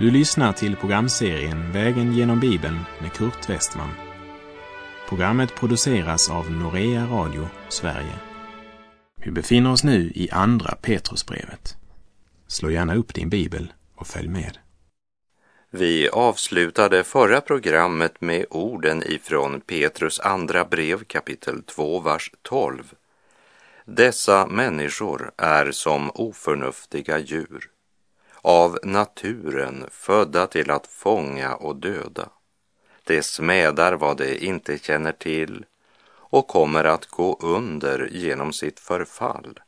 Du lyssnar till programserien Vägen genom Bibeln med Kurt Westman. Programmet produceras av Norea Radio Sverige. Vi befinner oss nu i Andra Petrusbrevet. Slå gärna upp din bibel och följ med. Vi avslutade förra programmet med orden ifrån Petrus andra brev kapitel 2, vers 12. Dessa människor är som oförnuftiga djur, av naturen födda till att fånga och döda. De smädar vad de inte känner till och kommer att gå under genom sitt förfall.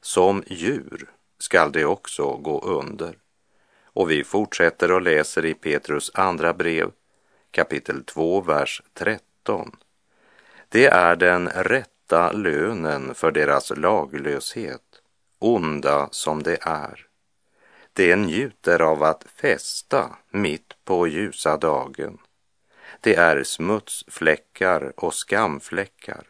Som djur skall de också gå under. Och vi fortsätter och läser i Petrus andra brev, kapitel 2, vers 13. Det är den rätta lönen för deras laglöshet, onda som det är. De njuter av att festa mitt på ljusa dagen. Det är smutsfläckar och skamfläckar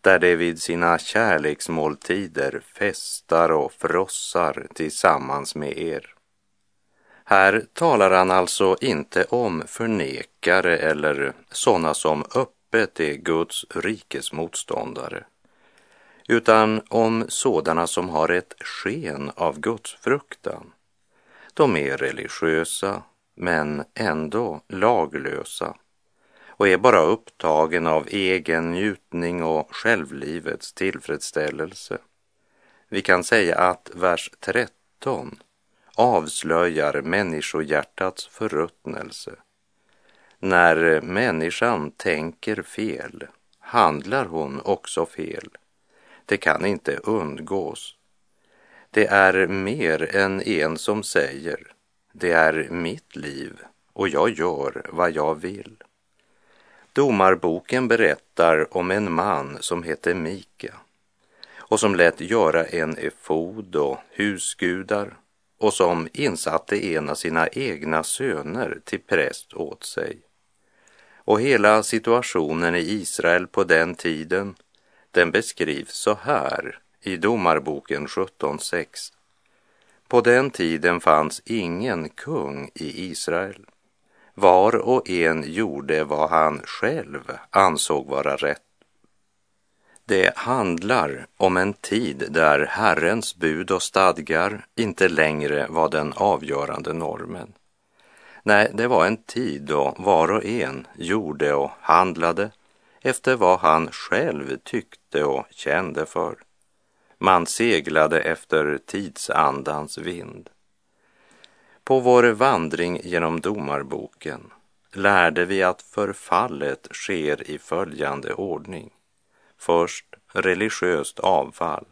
där de vid sina kärleksmåltider festar och frossar tillsammans med er. Här talar han alltså inte om förnekare eller sådana som öppet är Guds rikes motståndare, utan om sådana som har ett sken av Guds fruktan. De är religiösa, men ändå laglösa och är bara upptagen av egen njutning och självlivets tillfredsställelse. Vi kan säga att vers 13 avslöjar människohjärtats förruttnelse. När människan tänker fel handlar hon också fel. Det kan inte undgås. Det är mer än en som säger, det är mitt liv och jag gör vad jag vill. Domarboken berättar om en man som hette Mika och som lät göra en efod och husgudar och som insatte en av sina egna söner till präst åt sig. Och hela situationen i Israel på den tiden, den beskrivs så här i Domarboken 17.6. På den tiden fanns ingen kung i Israel. Var och en gjorde vad han själv ansåg vara rätt. Det handlar om en tid där Herrens bud och stadgar inte längre var den avgörande normen. Nej, det var en tid då var och en gjorde och handlade efter vad han själv tyckte och kände för. Man seglade efter tidsandans vind. På vår vandring genom domarboken lärde vi att förfallet sker i följande ordning. Först religiöst avfall,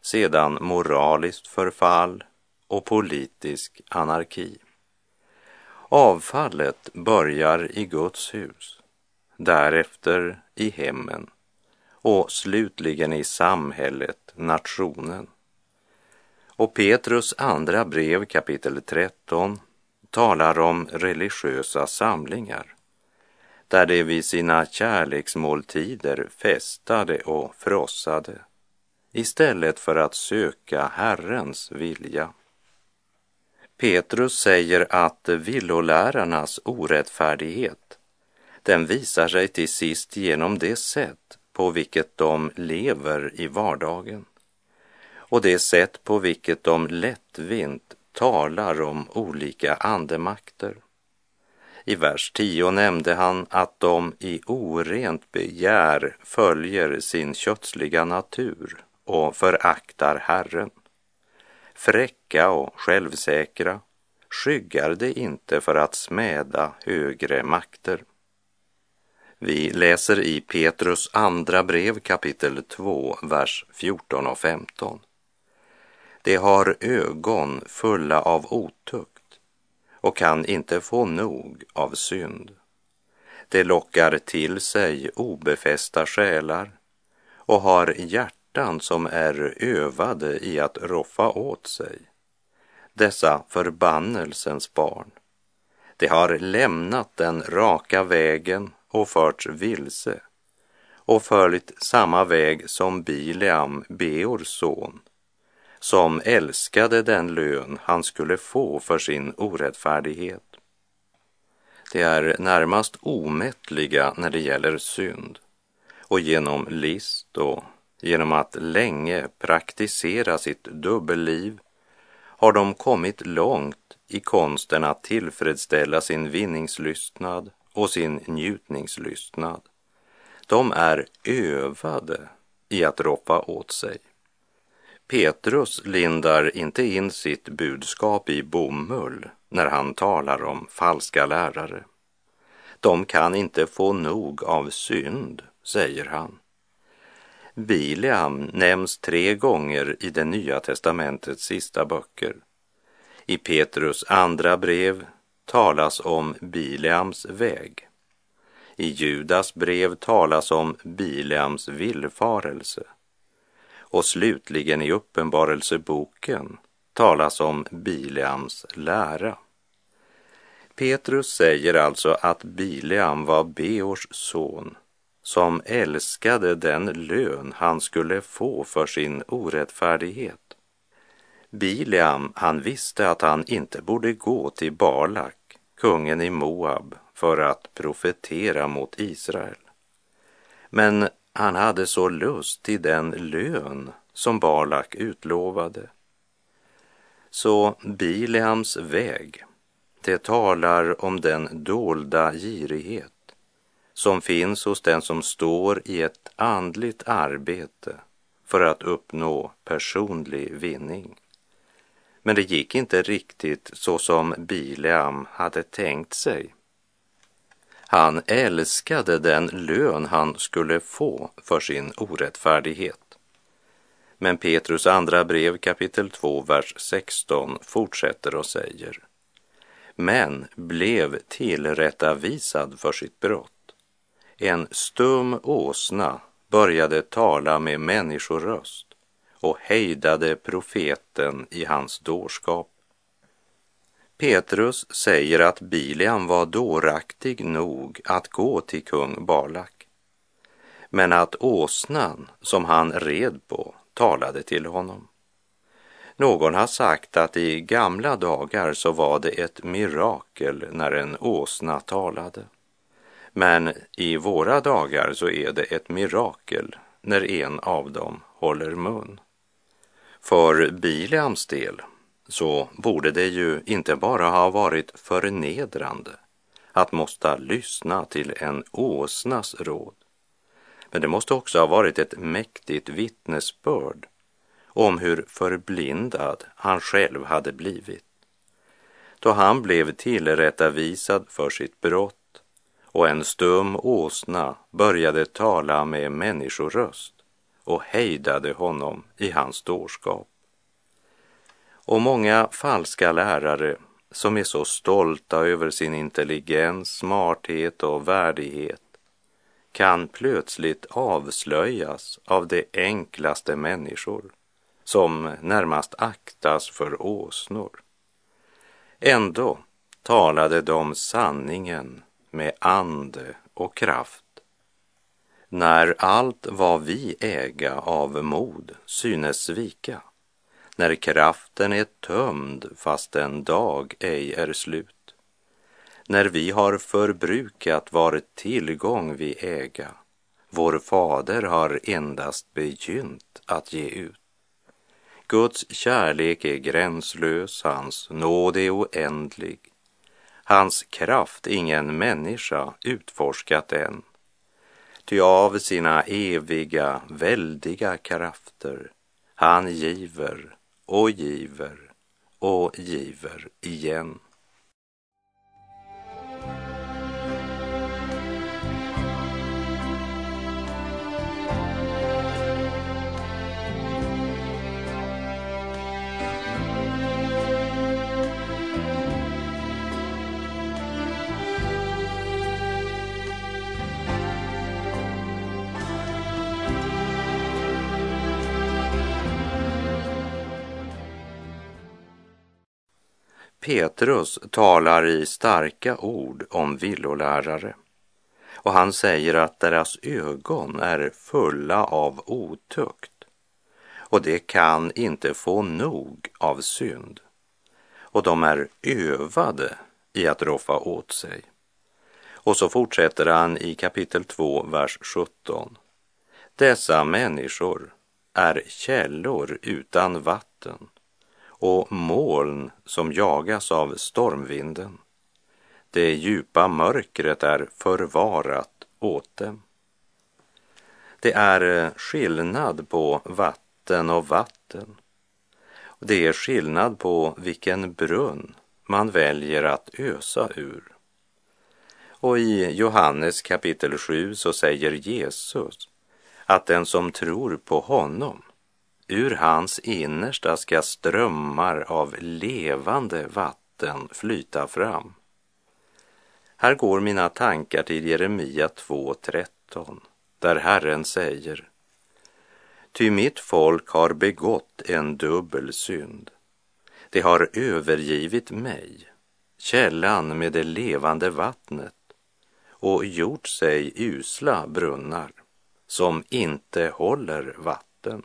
sedan moraliskt förfall och politisk anarki. Avfallet börjar i Guds hus, därefter i hemmen och slutligen i samhället, nationen. Och Petrus andra brev kapitel 13 talar om religiösa samlingar där de vid sina kärleksmåltider festade och frossade istället för att söka Herrens vilja. Petrus säger att villolärarnas orättfärdighet den visar sig till sist genom det sätt på vilket de lever i vardagen och det sätt på vilket de lättvint talar om olika andemakter. I vers 10 nämnde han att de i orent begär följer sin kötsliga natur och föraktar Herren. Fräcka och självsäkra skyggar det inte för att smäda högre makter. Vi läser i Petrus andra brev kapitel 2, vers 14 och 15. De har ögon fulla av otukt och kan inte få nog av synd. De lockar till sig obefästa själar och har hjärtan som är övade i att roffa åt sig. Dessa förbannelsens barn, de har lämnat den raka vägen och förts vilse och följt samma väg som Bileam, Beors son, som älskade den lön han skulle få för sin orättfärdighet. De är närmast omättliga när det gäller synd och genom list och genom att länge praktisera sitt dubbelliv har de kommit långt i konsten att tillfredsställa sin vinningslystnad och sin njutningslystnad. De är övade i att roppa åt sig. Petrus lindar inte in sitt budskap i bomull när han talar om falska lärare. De kan inte få nog av synd, säger han. Bileam nämns tre gånger i det nya testamentets sista böcker. I Petrus andra brev talas om Bileams väg. I Judas brev talas om Bileams villfarelse. Och slutligen i Uppenbarelseboken talas om Bileams lära. Petrus säger alltså att Bileam var Beors son som älskade den lön han skulle få för sin orättfärdighet. Bileam, han visste att han inte borde gå till Balak, kungen i Moab, för att profetera mot Israel. Men han hade så lust till den lön som Balak utlovade. Så Bileams väg, det talar om den dolda girighet som finns hos den som står i ett andligt arbete för att uppnå personlig vinning. Men det gick inte riktigt så som Bileam hade tänkt sig. Han älskade den lön han skulle få för sin orättfärdighet. Men Petrus andra brev kapitel 2, vers 16 fortsätter och säger men blev tillrättavisad för sitt brott en stum åsna började tala med människoröst och hejdade profeten i hans dårskap. Petrus säger att Bilian var dåraktig nog att gå till kung Balak, men att åsnan som han red på talade till honom. Någon har sagt att i gamla dagar så var det ett mirakel när en åsna talade. Men i våra dagar så är det ett mirakel när en av dem håller mun. För Bileams del så borde det ju inte bara ha varit förnedrande att måste lyssna till en åsnas råd, men det måste också ha varit ett mäktigt vittnesbörd om hur förblindad han själv hade blivit. Då han blev tillrättavisad för sitt brott och en stum åsna började tala med människoröst och hejdade honom i hans dårskap. Och många falska lärare som är så stolta över sin intelligens, smarthet och värdighet kan plötsligt avslöjas av de enklaste människor som närmast aktas för åsnor. Ändå talade de sanningen med ande och kraft. När allt vad vi äga av mod synes svika, när kraften är tömd fast en dag ej är slut, när vi har förbrukat var tillgång vi äga, vår fader har endast begynt att ge ut. Guds kärlek är gränslös, hans nåd är oändlig, Hans kraft ingen människa utforskat än. Ty av sina eviga, väldiga krafter han giver och giver och giver igen. Petrus talar i starka ord om villolärare och han säger att deras ögon är fulla av otukt och det kan inte få nog av synd. Och de är övade i att roffa åt sig. Och så fortsätter han i kapitel 2, vers 17. Dessa människor är källor utan vatten och moln som jagas av stormvinden. Det djupa mörkret är förvarat åt dem. Det är eh, skillnad på vatten och vatten. Det är skillnad på vilken brunn man väljer att ösa ur. Och i Johannes kapitel 7 så säger Jesus att den som tror på honom, ur hans innersta ska strömmar av levande vatten flyta fram. Här går mina tankar till Jeremia 2.13, där Herren säger Ty mitt folk har begått en dubbel synd. Det har övergivit mig, källan med det levande vattnet, och gjort sig usla brunnar som inte håller vatten.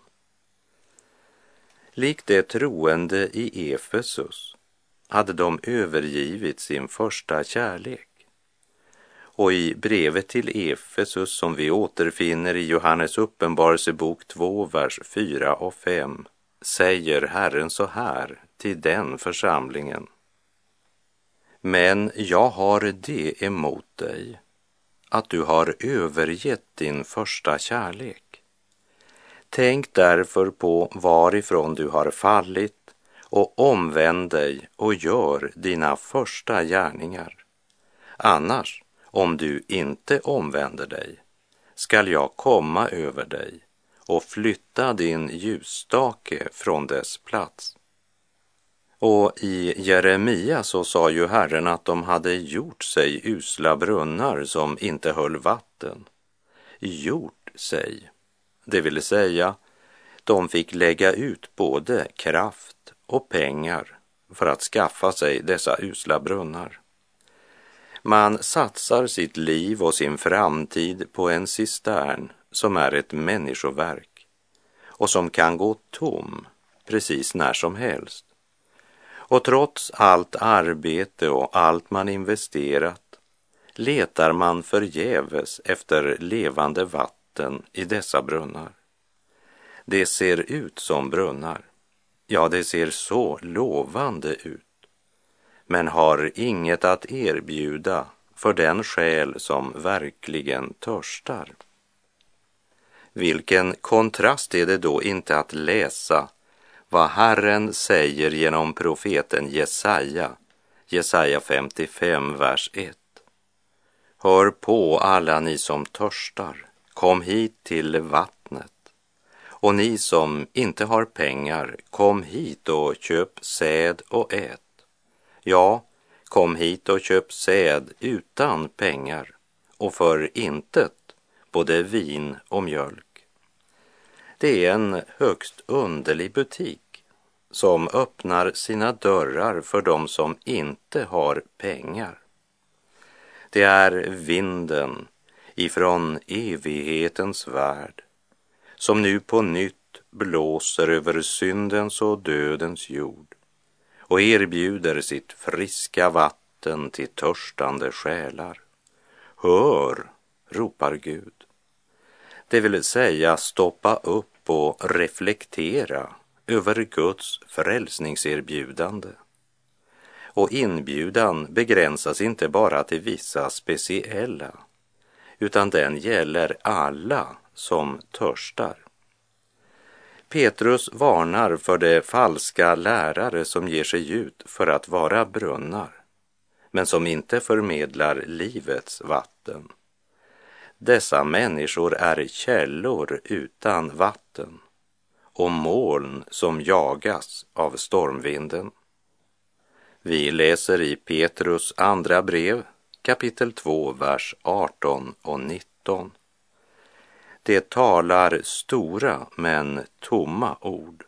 Likt det troende i Efesus hade de övergivit sin första kärlek. Och i brevet till Efesus som vi återfinner i Johannes uppenbarelsebok 2, vers 4 och 5 säger Herren så här till den församlingen. Men jag har det emot dig att du har övergett din första kärlek. Tänk därför på varifrån du har fallit och omvänd dig och gör dina första gärningar. Annars, om du inte omvänder dig, skall jag komma över dig och flytta din ljusstake från dess plats. Och i Jeremia så sa ju Herren att de hade gjort sig usla brunnar som inte höll vatten. Gjort sig, det vill säga de fick lägga ut både kraft och pengar för att skaffa sig dessa usla brunnar. Man satsar sitt liv och sin framtid på en cistern som är ett människoverk och som kan gå tom precis när som helst. Och trots allt arbete och allt man investerat letar man förgäves efter levande vatten i dessa brunnar. Det ser ut som brunnar. Ja, det ser så lovande ut men har inget att erbjuda för den själ som verkligen törstar. Vilken kontrast är det då inte att läsa vad Herren säger genom profeten Jesaja, Jesaja 55, vers 1. Hör på alla ni som törstar, kom hit till vattnet. Och ni som inte har pengar, kom hit och köp säd och ät. Ja, kom hit och köp säd utan pengar och för intet både vin och mjölk. Det är en högst underlig butik som öppnar sina dörrar för dem som inte har pengar. Det är vinden ifrån evighetens värld som nu på nytt blåser över syndens och dödens jord och erbjuder sitt friska vatten till törstande själar. Hör, ropar Gud. Det vill säga stoppa upp och reflektera över Guds frälsningserbjudande. Och inbjudan begränsas inte bara till vissa speciella, utan den gäller alla som törstar. Petrus varnar för de falska lärare som ger sig ut för att vara brunnar, men som inte förmedlar livets vatten. Dessa människor är källor utan vatten och moln som jagas av stormvinden. Vi läser i Petrus andra brev kapitel 2, vers 18 och 19. Det talar stora men tomma ord.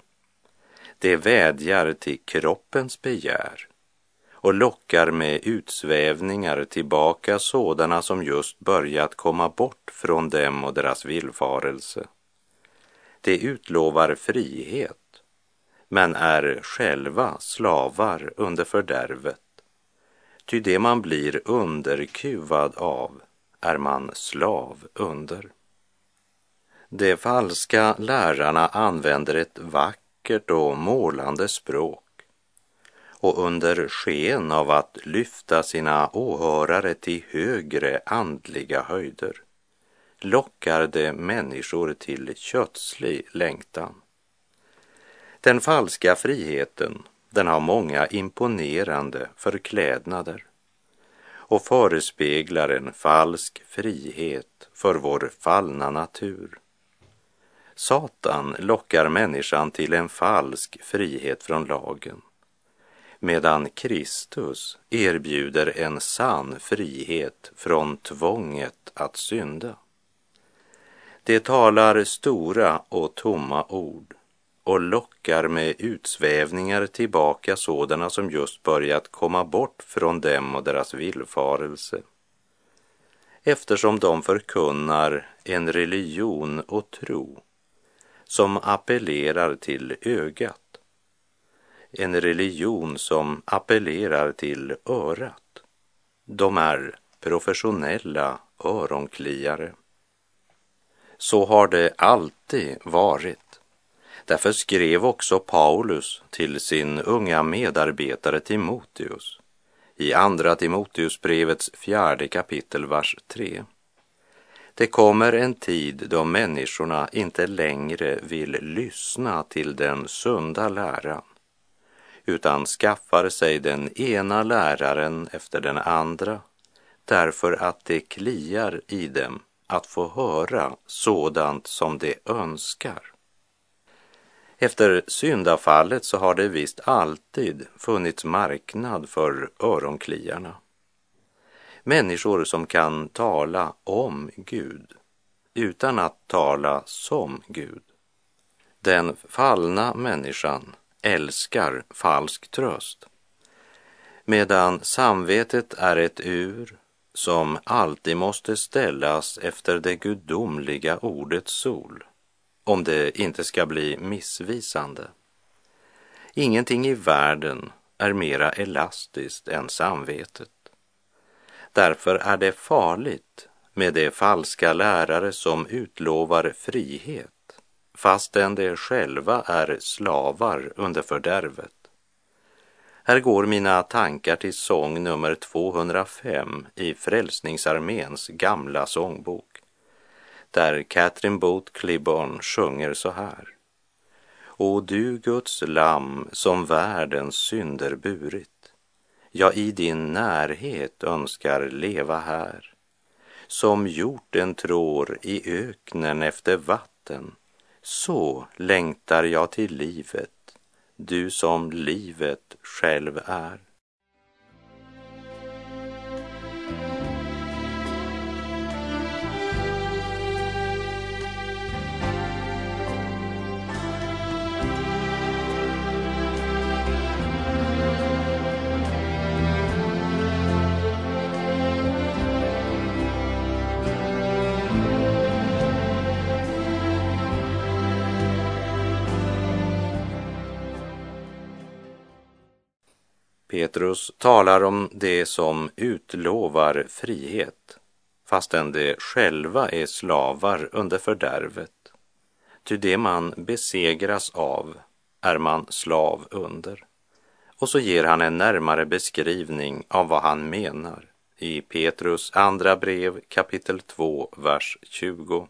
Det vädjar till kroppens begär och lockar med utsvävningar tillbaka sådana som just börjat komma bort från dem och deras villfarelse. De utlovar frihet, men är själva slavar under fördärvet. Ty det man blir underkuvad av är man slav under. De falska lärarna använder ett vackert och målande språk och under sken av att lyfta sina åhörare till högre andliga höjder lockar de människor till kötslig längtan. Den falska friheten, den har många imponerande förklädnader och förespeglar en falsk frihet för vår fallna natur. Satan lockar människan till en falsk frihet från lagen medan Kristus erbjuder en sann frihet från tvånget att synda. Det talar stora och tomma ord och lockar med utsvävningar tillbaka sådana som just börjat komma bort från dem och deras villfarelse. Eftersom de förkunnar en religion och tro som appellerar till ögat en religion som appellerar till örat. De är professionella öronkliare. Så har det alltid varit. Därför skrev också Paulus till sin unga medarbetare Timoteus i Andra Timoteusbrevets fjärde kapitel, vers 3. Det kommer en tid då människorna inte längre vill lyssna till den sunda läran utan skaffar sig den ena läraren efter den andra därför att det kliar i dem att få höra sådant som de önskar. Efter syndafallet så har det visst alltid funnits marknad för öronkliarna. Människor som kan tala om Gud utan att tala som Gud. Den fallna människan älskar falsk tröst. Medan samvetet är ett ur som alltid måste ställas efter det gudomliga ordets sol, om det inte ska bli missvisande. Ingenting i världen är mera elastiskt än samvetet. Därför är det farligt med de falska lärare som utlovar frihet fastän de själva är slavar under fördärvet. Här går mina tankar till sång nummer 205 i Frälsningsarméns gamla sångbok, där Catherine Booth Clibborn sjunger så här. O du Guds lamm som världens synder burit, jag i din närhet önskar leva här, som hjorten trår i öknen efter vatten, så längtar jag till livet, du som livet själv är. Petrus talar om det som utlovar frihet, fastän de själva är slavar under fördärvet. Ty det man besegras av är man slav under. Och så ger han en närmare beskrivning av vad han menar i Petrus andra brev kapitel 2, vers 20.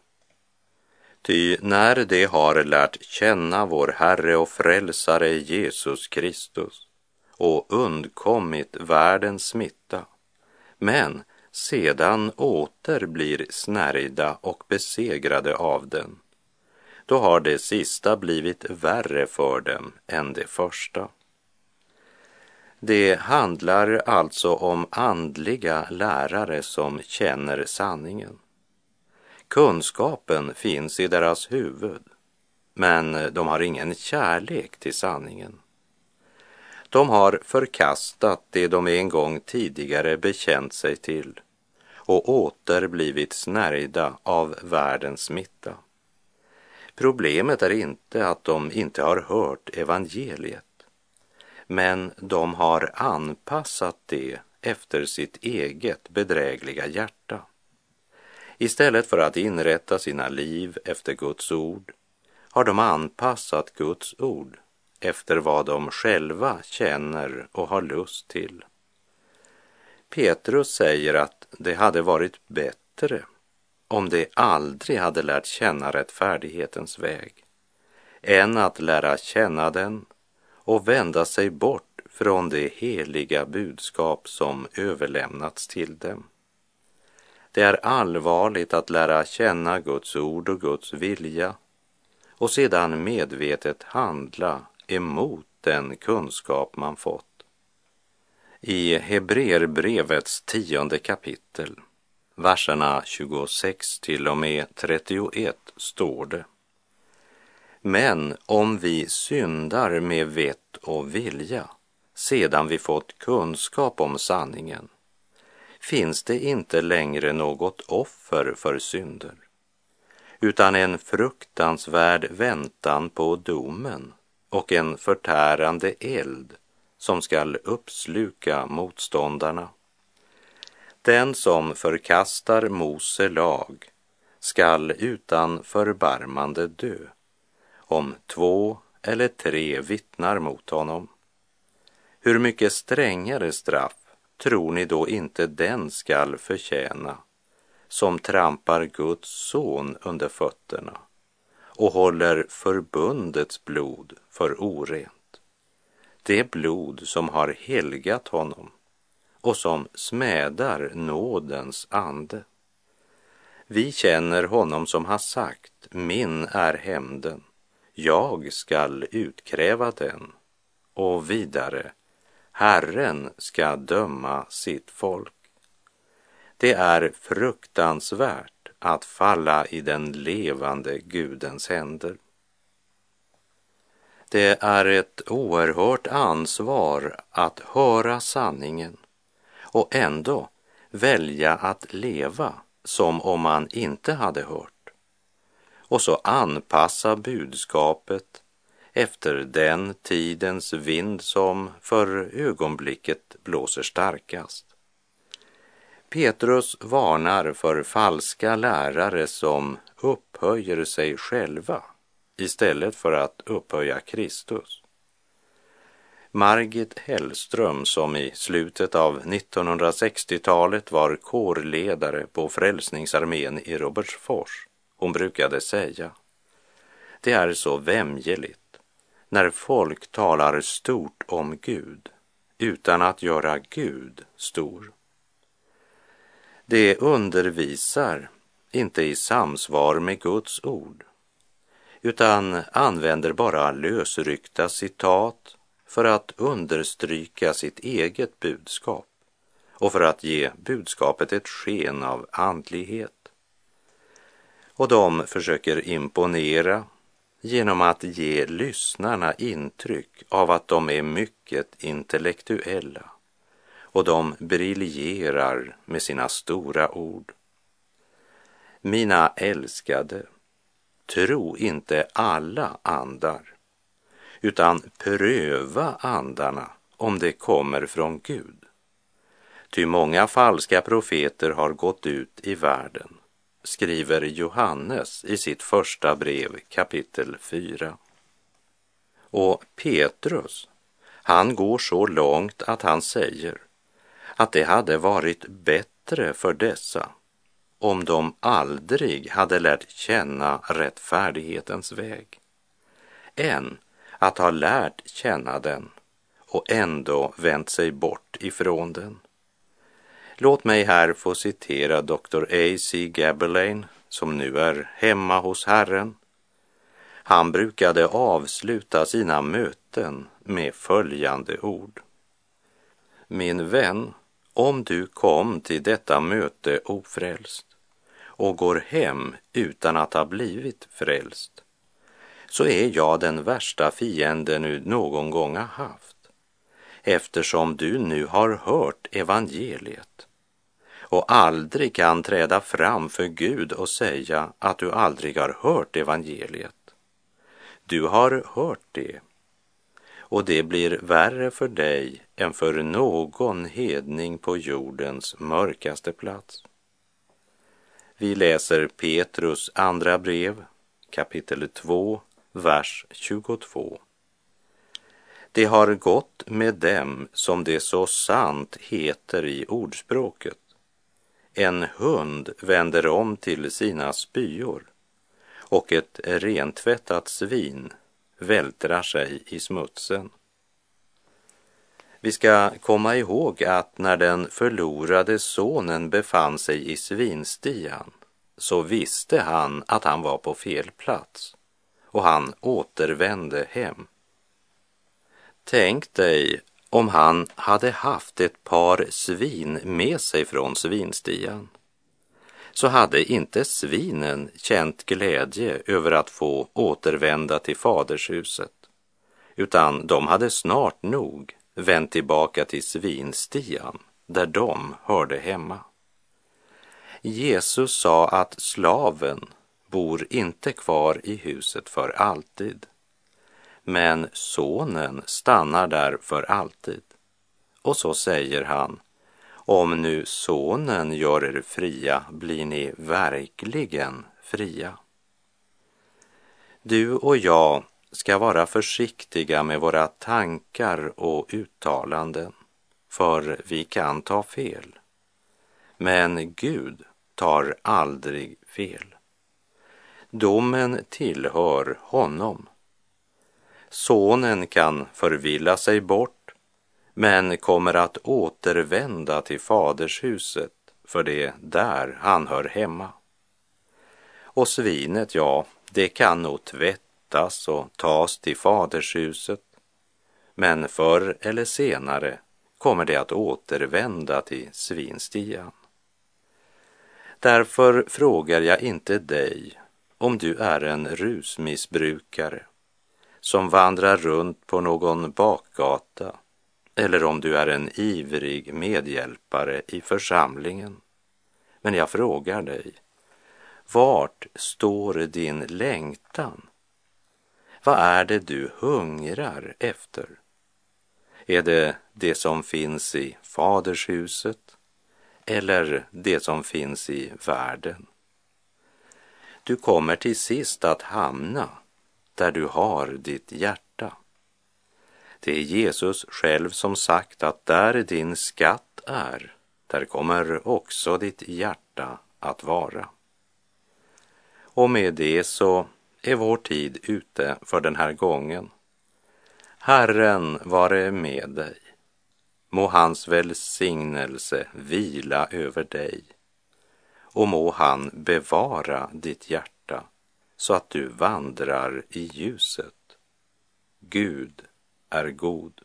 Ty när de har lärt känna vår Herre och Frälsare Jesus Kristus och undkommit världens smitta, men sedan åter blir snärjda och besegrade av den, då har det sista blivit värre för dem än det första. Det handlar alltså om andliga lärare som känner sanningen. Kunskapen finns i deras huvud, men de har ingen kärlek till sanningen. De har förkastat det de en gång tidigare bekänt sig till och åter blivit snärjda av världens smitta. Problemet är inte att de inte har hört evangeliet, men de har anpassat det efter sitt eget bedrägliga hjärta. Istället för att inrätta sina liv efter Guds ord har de anpassat Guds ord efter vad de själva känner och har lust till. Petrus säger att det hade varit bättre om de aldrig hade lärt känna rättfärdighetens väg än att lära känna den och vända sig bort från det heliga budskap som överlämnats till dem. Det är allvarligt att lära känna Guds ord och Guds vilja och sedan medvetet handla emot den kunskap man fått. I Hebreerbrevets tionde kapitel, verserna 26 till och med 31 står det. Men om vi syndar med vett och vilja sedan vi fått kunskap om sanningen finns det inte längre något offer för synder utan en fruktansvärd väntan på domen och en förtärande eld som skall uppsluka motståndarna. Den som förkastar Mose lag skall utan förbarmande dö om två eller tre vittnar mot honom. Hur mycket strängare straff tror ni då inte den skall förtjäna som trampar Guds son under fötterna och håller förbundets blod för orent. Det blod som har helgat honom och som smädar nådens ande. Vi känner honom som har sagt, min är hämnden, jag skall utkräva den. Och vidare, Herren ska döma sitt folk. Det är fruktansvärt att falla i den levande Gudens händer. Det är ett oerhört ansvar att höra sanningen och ändå välja att leva som om man inte hade hört. Och så anpassa budskapet efter den tidens vind som för ögonblicket blåser starkast. Petrus varnar för falska lärare som upphöjer sig själva istället för att upphöja Kristus. Margit Hellström, som i slutet av 1960-talet var kårledare på Frälsningsarmén i Robertsfors, hon brukade säga, det är så vämjeligt när folk talar stort om Gud utan att göra Gud stor. Det undervisar inte i samsvar med Guds ord utan använder bara lösryckta citat för att understryka sitt eget budskap och för att ge budskapet ett sken av andlighet. Och de försöker imponera genom att ge lyssnarna intryck av att de är mycket intellektuella och de briljerar med sina stora ord. Mina älskade, tro inte alla andar, utan pröva andarna om det kommer från Gud. Ty många falska profeter har gått ut i världen, skriver Johannes i sitt första brev kapitel 4. Och Petrus, han går så långt att han säger att det hade varit bättre för dessa om de aldrig hade lärt känna rättfärdighetens väg än att ha lärt känna den och ändå vänt sig bort ifrån den. Låt mig här få citera Dr. A.C. Gabelain som nu är hemma hos Herren. Han brukade avsluta sina möten med följande ord. Min vän, om du kom till detta möte ofrälst och går hem utan att ha blivit frälst, så är jag den värsta fienden du någon gång har haft, eftersom du nu har hört evangeliet och aldrig kan träda fram för Gud och säga att du aldrig har hört evangeliet. Du har hört det och det blir värre för dig än för någon hedning på jordens mörkaste plats. Vi läser Petrus andra brev, kapitel 2, vers 22. Det har gått med dem som det så sant heter i ordspråket. En hund vänder om till sina spyor och ett rentvättat svin vältrar sig i smutsen. Vi ska komma ihåg att när den förlorade sonen befann sig i svinstian så visste han att han var på fel plats och han återvände hem. Tänk dig om han hade haft ett par svin med sig från svinstian så hade inte svinen känt glädje över att få återvända till fadershuset, utan de hade snart nog vänt tillbaka till svinstian där de hörde hemma. Jesus sa att slaven bor inte kvar i huset för alltid, men sonen stannar där för alltid. Och så säger han, om nu sonen gör er fria blir ni verkligen fria. Du och jag ska vara försiktiga med våra tankar och uttalanden, för vi kan ta fel. Men Gud tar aldrig fel. Domen tillhör honom. Sonen kan förvilla sig bort, men kommer att återvända till fadershuset, för det är där han hör hemma. Och svinet, ja, det kan nog tvättas och tas till fadershuset, men förr eller senare kommer det att återvända till svinstian. Därför frågar jag inte dig om du är en rusmissbrukare som vandrar runt på någon bakgata eller om du är en ivrig medhjälpare i församlingen. Men jag frågar dig, vart står din längtan? Vad är det du hungrar efter? Är det det som finns i fadershuset eller det som finns i världen? Du kommer till sist att hamna där du har ditt hjärta. Det är Jesus själv som sagt att där din skatt är, där kommer också ditt hjärta att vara. Och med det så är vår tid ute för den här gången. Herren vare med dig. Må hans välsignelse vila över dig och må han bevara ditt hjärta så att du vandrar i ljuset. Gud är god.